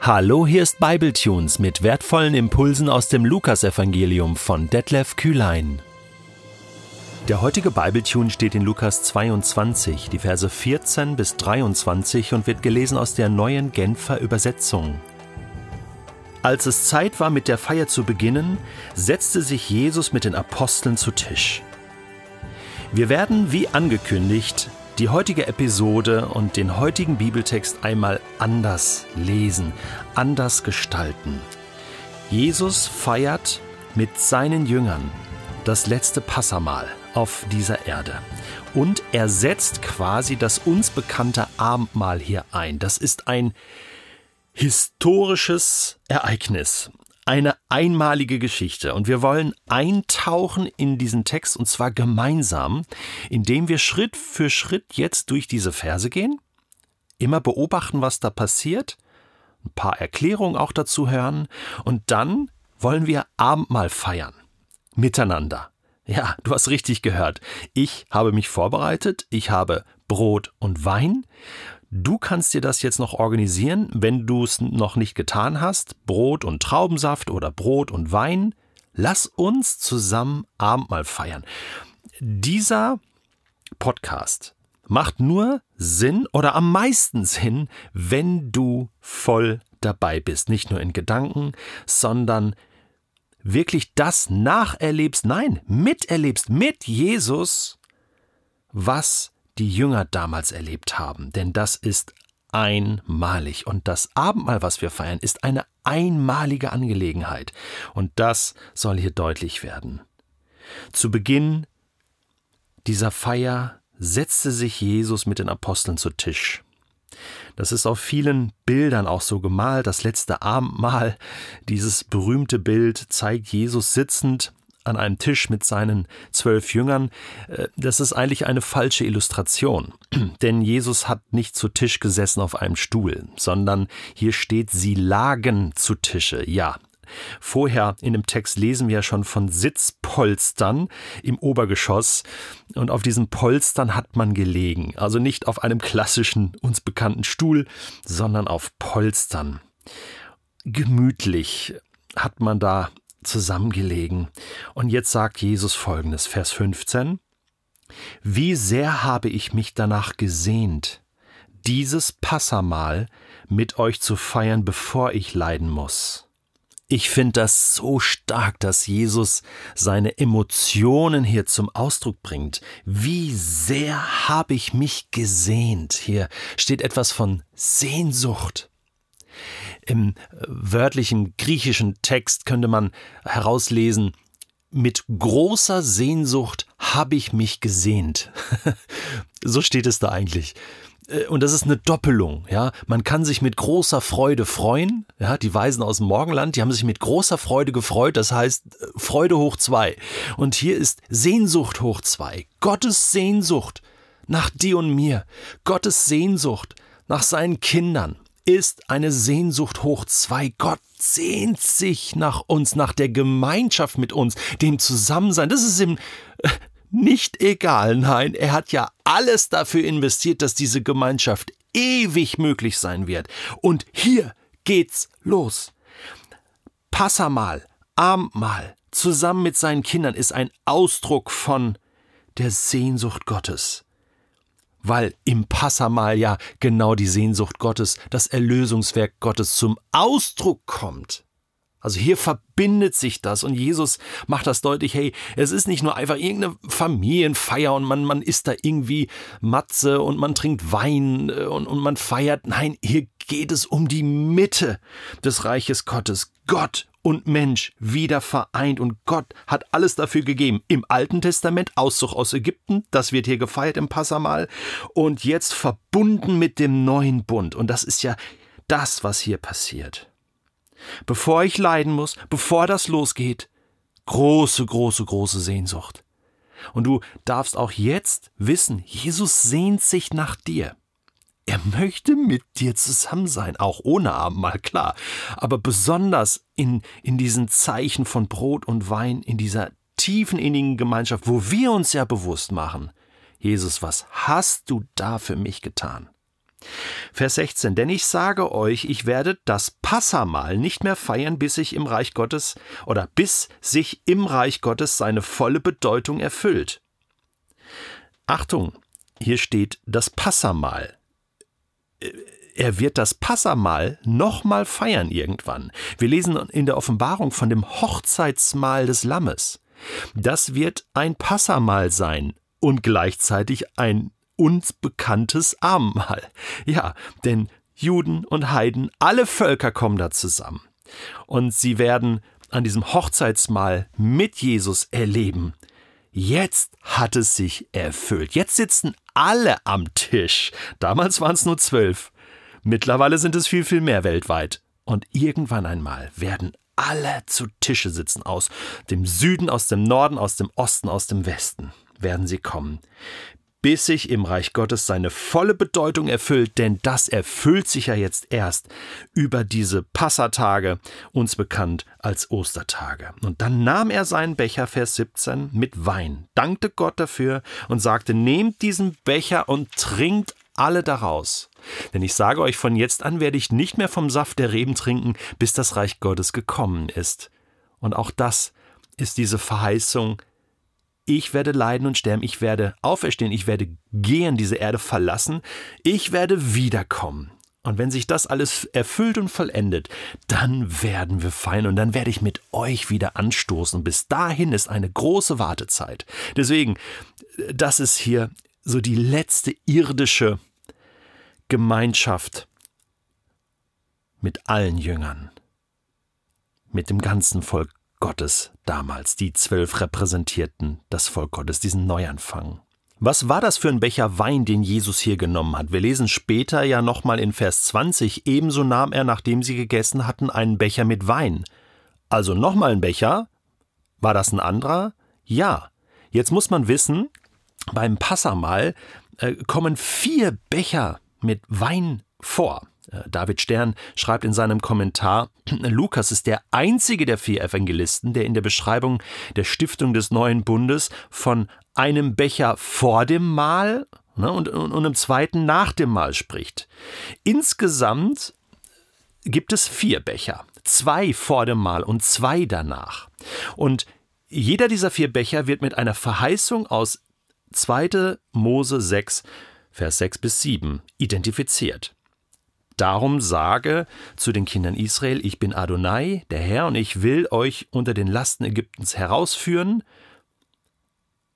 Hallo, hier ist Bibletunes mit wertvollen Impulsen aus dem Lukasevangelium von Detlef Kühlein. Der heutige Bibletune steht in Lukas 22, die Verse 14 bis 23 und wird gelesen aus der neuen Genfer Übersetzung. Als es Zeit war, mit der Feier zu beginnen, setzte sich Jesus mit den Aposteln zu Tisch. Wir werden, wie angekündigt, die heutige Episode und den heutigen Bibeltext einmal anders lesen, anders gestalten. Jesus feiert mit seinen Jüngern das letzte Passamal auf dieser Erde. Und er setzt quasi das uns bekannte Abendmahl hier ein. Das ist ein historisches Ereignis eine einmalige Geschichte und wir wollen eintauchen in diesen Text und zwar gemeinsam, indem wir Schritt für Schritt jetzt durch diese Verse gehen, immer beobachten, was da passiert, ein paar Erklärungen auch dazu hören und dann wollen wir Abendmahl feiern. Miteinander. Ja, du hast richtig gehört. Ich habe mich vorbereitet, ich habe Brot und Wein Du kannst dir das jetzt noch organisieren, wenn du es noch nicht getan hast. Brot und Traubensaft oder Brot und Wein. Lass uns zusammen Abendmahl feiern. Dieser Podcast macht nur Sinn oder am meisten Sinn, wenn du voll dabei bist. Nicht nur in Gedanken, sondern wirklich das nacherlebst, nein, miterlebst mit Jesus, was die Jünger damals erlebt haben, denn das ist einmalig. Und das Abendmahl, was wir feiern, ist eine einmalige Angelegenheit. Und das soll hier deutlich werden. Zu Beginn dieser Feier setzte sich Jesus mit den Aposteln zu Tisch. Das ist auf vielen Bildern auch so gemalt. Das letzte Abendmahl, dieses berühmte Bild zeigt Jesus sitzend an einem Tisch mit seinen zwölf Jüngern, äh, das ist eigentlich eine falsche Illustration. Denn Jesus hat nicht zu Tisch gesessen auf einem Stuhl, sondern hier steht, sie lagen zu Tische. Ja, Vorher in dem Text lesen wir schon von Sitzpolstern im Obergeschoss und auf diesen Polstern hat man gelegen. Also nicht auf einem klassischen, uns bekannten Stuhl, sondern auf Polstern. Gemütlich hat man da zusammengelegen. Und jetzt sagt Jesus folgendes, Vers 15. Wie sehr habe ich mich danach gesehnt, dieses Passamal mit euch zu feiern, bevor ich leiden muss. Ich finde das so stark, dass Jesus seine Emotionen hier zum Ausdruck bringt. Wie sehr habe ich mich gesehnt. Hier steht etwas von Sehnsucht. Im äh, wörtlichen griechischen Text könnte man herauslesen, mit großer Sehnsucht habe ich mich gesehnt. so steht es da eigentlich. Äh, und das ist eine Doppelung, ja. Man kann sich mit großer Freude freuen, ja. Die Weisen aus dem Morgenland, die haben sich mit großer Freude gefreut, das heißt äh, Freude hoch zwei. Und hier ist Sehnsucht hoch zwei. Gottes Sehnsucht nach dir und mir. Gottes Sehnsucht nach seinen Kindern ist eine Sehnsucht hoch zwei. Gott sehnt sich nach uns, nach der Gemeinschaft mit uns, dem Zusammensein. Das ist ihm äh, nicht egal. Nein, er hat ja alles dafür investiert, dass diese Gemeinschaft ewig möglich sein wird. Und hier geht's los. Passamal, Abendmahl, zusammen mit seinen Kindern ist ein Ausdruck von der Sehnsucht Gottes weil im Passamal ja genau die Sehnsucht Gottes, das Erlösungswerk Gottes zum Ausdruck kommt. Also hier verbindet sich das und Jesus macht das deutlich, hey, es ist nicht nur einfach irgendeine Familienfeier und man, man isst da irgendwie Matze und man trinkt Wein äh, und, und man feiert. Nein, hier geht es um die Mitte des Reiches Gottes. Gott und Mensch wieder vereint und Gott hat alles dafür gegeben. Im Alten Testament Auszug aus Ägypten, das wird hier gefeiert im Passamal und jetzt verbunden mit dem neuen Bund und das ist ja das, was hier passiert. Bevor ich leiden muss, bevor das losgeht, große, große, große Sehnsucht. Und du darfst auch jetzt wissen, Jesus sehnt sich nach dir. Er möchte mit dir zusammen sein, auch ohne Abendmahl, klar. Aber besonders in, in diesen Zeichen von Brot und Wein, in dieser tiefen innigen Gemeinschaft, wo wir uns ja bewusst machen, Jesus, was hast du da für mich getan? Vers 16, denn ich sage euch, ich werde das Passamal nicht mehr feiern, bis sich im Reich Gottes oder bis sich im Reich Gottes seine volle Bedeutung erfüllt. Achtung, hier steht das Passamal. Er wird das Passamal nochmal feiern irgendwann. Wir lesen in der Offenbarung von dem Hochzeitsmahl des Lammes. Das wird ein Passamal sein und gleichzeitig ein uns bekanntes Abendmahl. Ja, denn Juden und Heiden, alle Völker kommen da zusammen. Und sie werden an diesem Hochzeitsmahl mit Jesus erleben. Jetzt hat es sich erfüllt. Jetzt sitzen alle am Tisch. Damals waren es nur zwölf. Mittlerweile sind es viel, viel mehr weltweit. Und irgendwann einmal werden alle zu Tische sitzen aus dem Süden, aus dem Norden, aus dem Osten, aus dem Westen werden sie kommen bis sich im Reich Gottes seine volle Bedeutung erfüllt, denn das erfüllt sich ja jetzt erst über diese Passatage, uns bekannt als Ostertage. Und dann nahm er seinen Becher, Vers 17, mit Wein, dankte Gott dafür und sagte, nehmt diesen Becher und trinkt alle daraus. Denn ich sage euch, von jetzt an werde ich nicht mehr vom Saft der Reben trinken, bis das Reich Gottes gekommen ist. Und auch das ist diese Verheißung ich werde leiden und sterben, ich werde auferstehen, ich werde gehen, diese Erde verlassen, ich werde wiederkommen. Und wenn sich das alles erfüllt und vollendet, dann werden wir feiern und dann werde ich mit euch wieder anstoßen. Bis dahin ist eine große Wartezeit. Deswegen, das ist hier so die letzte irdische Gemeinschaft mit allen Jüngern, mit dem ganzen Volk Gottes damals. Die zwölf repräsentierten das Volk Gottes, diesen Neuanfang. Was war das für ein Becher Wein, den Jesus hier genommen hat? Wir lesen später ja nochmal in Vers 20, ebenso nahm er, nachdem sie gegessen hatten, einen Becher mit Wein. Also nochmal ein Becher? War das ein anderer? Ja. Jetzt muss man wissen, beim Passamal äh, kommen vier Becher mit Wein vor. Äh, David Stern schreibt in seinem Kommentar, Lukas ist der einzige der vier Evangelisten, der in der Beschreibung der Stiftung des neuen Bundes von einem Becher vor dem Mahl ne, und, und, und einem zweiten nach dem Mahl spricht. Insgesamt gibt es vier Becher, zwei vor dem Mahl und zwei danach. Und jeder dieser vier Becher wird mit einer Verheißung aus 2. Mose 6, Vers 6 bis 7 identifiziert. Darum sage zu den Kindern Israel, ich bin Adonai, der Herr, und ich will euch unter den Lasten Ägyptens herausführen.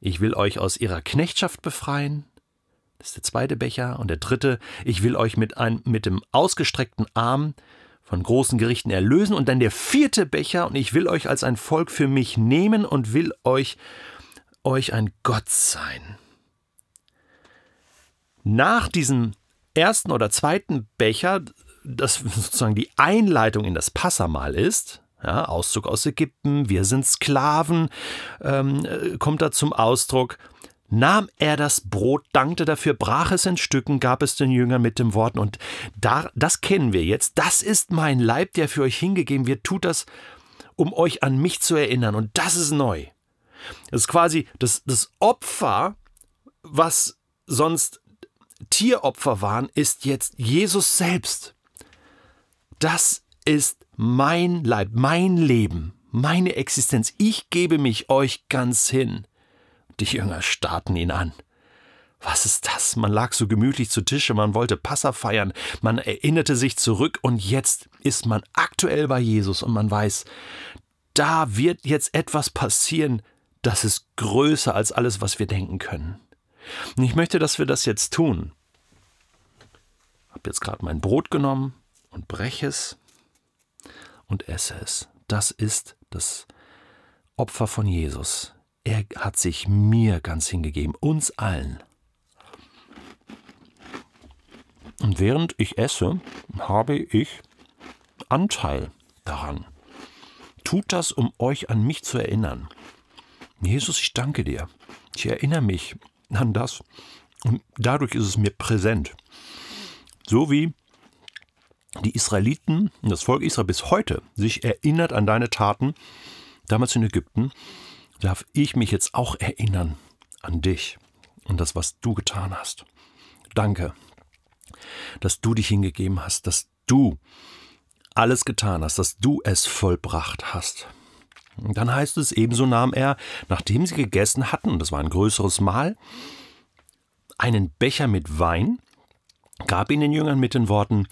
Ich will euch aus ihrer Knechtschaft befreien. Das ist der zweite Becher. Und der dritte, ich will euch mit, ein, mit dem ausgestreckten Arm von großen Gerichten erlösen. Und dann der vierte Becher, und ich will euch als ein Volk für mich nehmen und will euch, euch ein Gott sein. Nach diesem ersten oder zweiten Becher, das sozusagen die Einleitung in das Passamal ist, ja, Auszug aus Ägypten, wir sind Sklaven, ähm, kommt da zum Ausdruck, nahm er das Brot, dankte dafür, brach es in Stücken, gab es den Jüngern mit den Worten, und da, das kennen wir jetzt, das ist mein Leib, der für euch hingegeben wird, tut das, um euch an mich zu erinnern, und das ist neu. Das ist quasi das, das Opfer, was sonst Tieropfer waren, ist jetzt Jesus selbst. Das ist mein Leib, mein Leben, meine Existenz. Ich gebe mich euch ganz hin. Die Jünger starrten ihn an. Was ist das? Man lag so gemütlich zu Tische, man wollte Passa feiern, man erinnerte sich zurück und jetzt ist man aktuell bei Jesus und man weiß, da wird jetzt etwas passieren, das ist größer als alles, was wir denken können. Und ich möchte, dass wir das jetzt tun. Ich habe jetzt gerade mein Brot genommen und breche es und esse es. Das ist das Opfer von Jesus. Er hat sich mir ganz hingegeben, uns allen. Und während ich esse, habe ich Anteil daran. Tut das, um euch an mich zu erinnern. Jesus, ich danke dir. Ich erinnere mich an das. Und dadurch ist es mir präsent. So wie die Israeliten und das Volk Israel bis heute sich erinnert an deine Taten damals in Ägypten, darf ich mich jetzt auch erinnern an dich und das, was du getan hast. Danke. dass du dich hingegeben hast, dass du alles getan hast, dass du es vollbracht hast. Und dann heißt es, ebenso nahm er, nachdem sie gegessen hatten, und das war ein größeres Mahl, einen Becher mit Wein, gab ihn den Jüngern mit den Worten,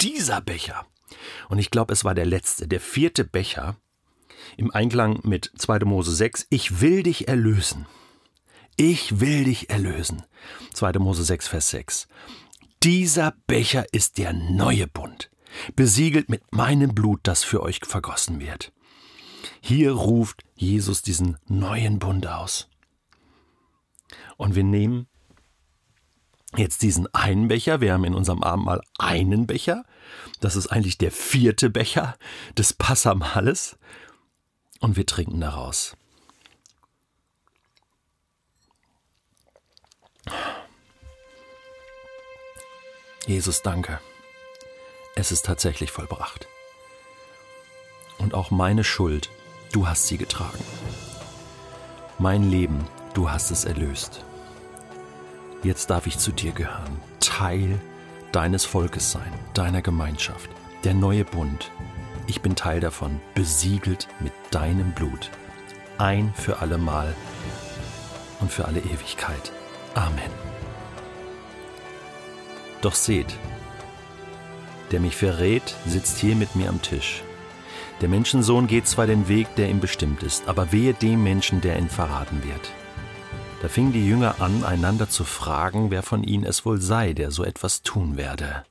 dieser Becher. Und ich glaube, es war der letzte, der vierte Becher, im Einklang mit 2. Mose 6, ich will dich erlösen. Ich will dich erlösen. 2. Mose 6, Vers 6. Dieser Becher ist der neue Bund, besiegelt mit meinem Blut, das für euch vergossen wird. Hier ruft Jesus diesen neuen Bund aus. Und wir nehmen jetzt diesen einen Becher, wir haben in unserem Abendmahl einen Becher, das ist eigentlich der vierte Becher des Passamales, und wir trinken daraus. Jesus, danke. Es ist tatsächlich vollbracht. Und auch meine Schuld, du hast sie getragen. Mein Leben, du hast es erlöst. Jetzt darf ich zu dir gehören, Teil deines Volkes sein, deiner Gemeinschaft, der neue Bund. Ich bin Teil davon, besiegelt mit deinem Blut. Ein für allemal und für alle Ewigkeit. Amen. Doch seht, der mich verrät, sitzt hier mit mir am Tisch. Der Menschensohn geht zwar den Weg, der ihm bestimmt ist, aber wehe dem Menschen, der ihn verraten wird. Da fingen die Jünger an, einander zu fragen, wer von ihnen es wohl sei, der so etwas tun werde.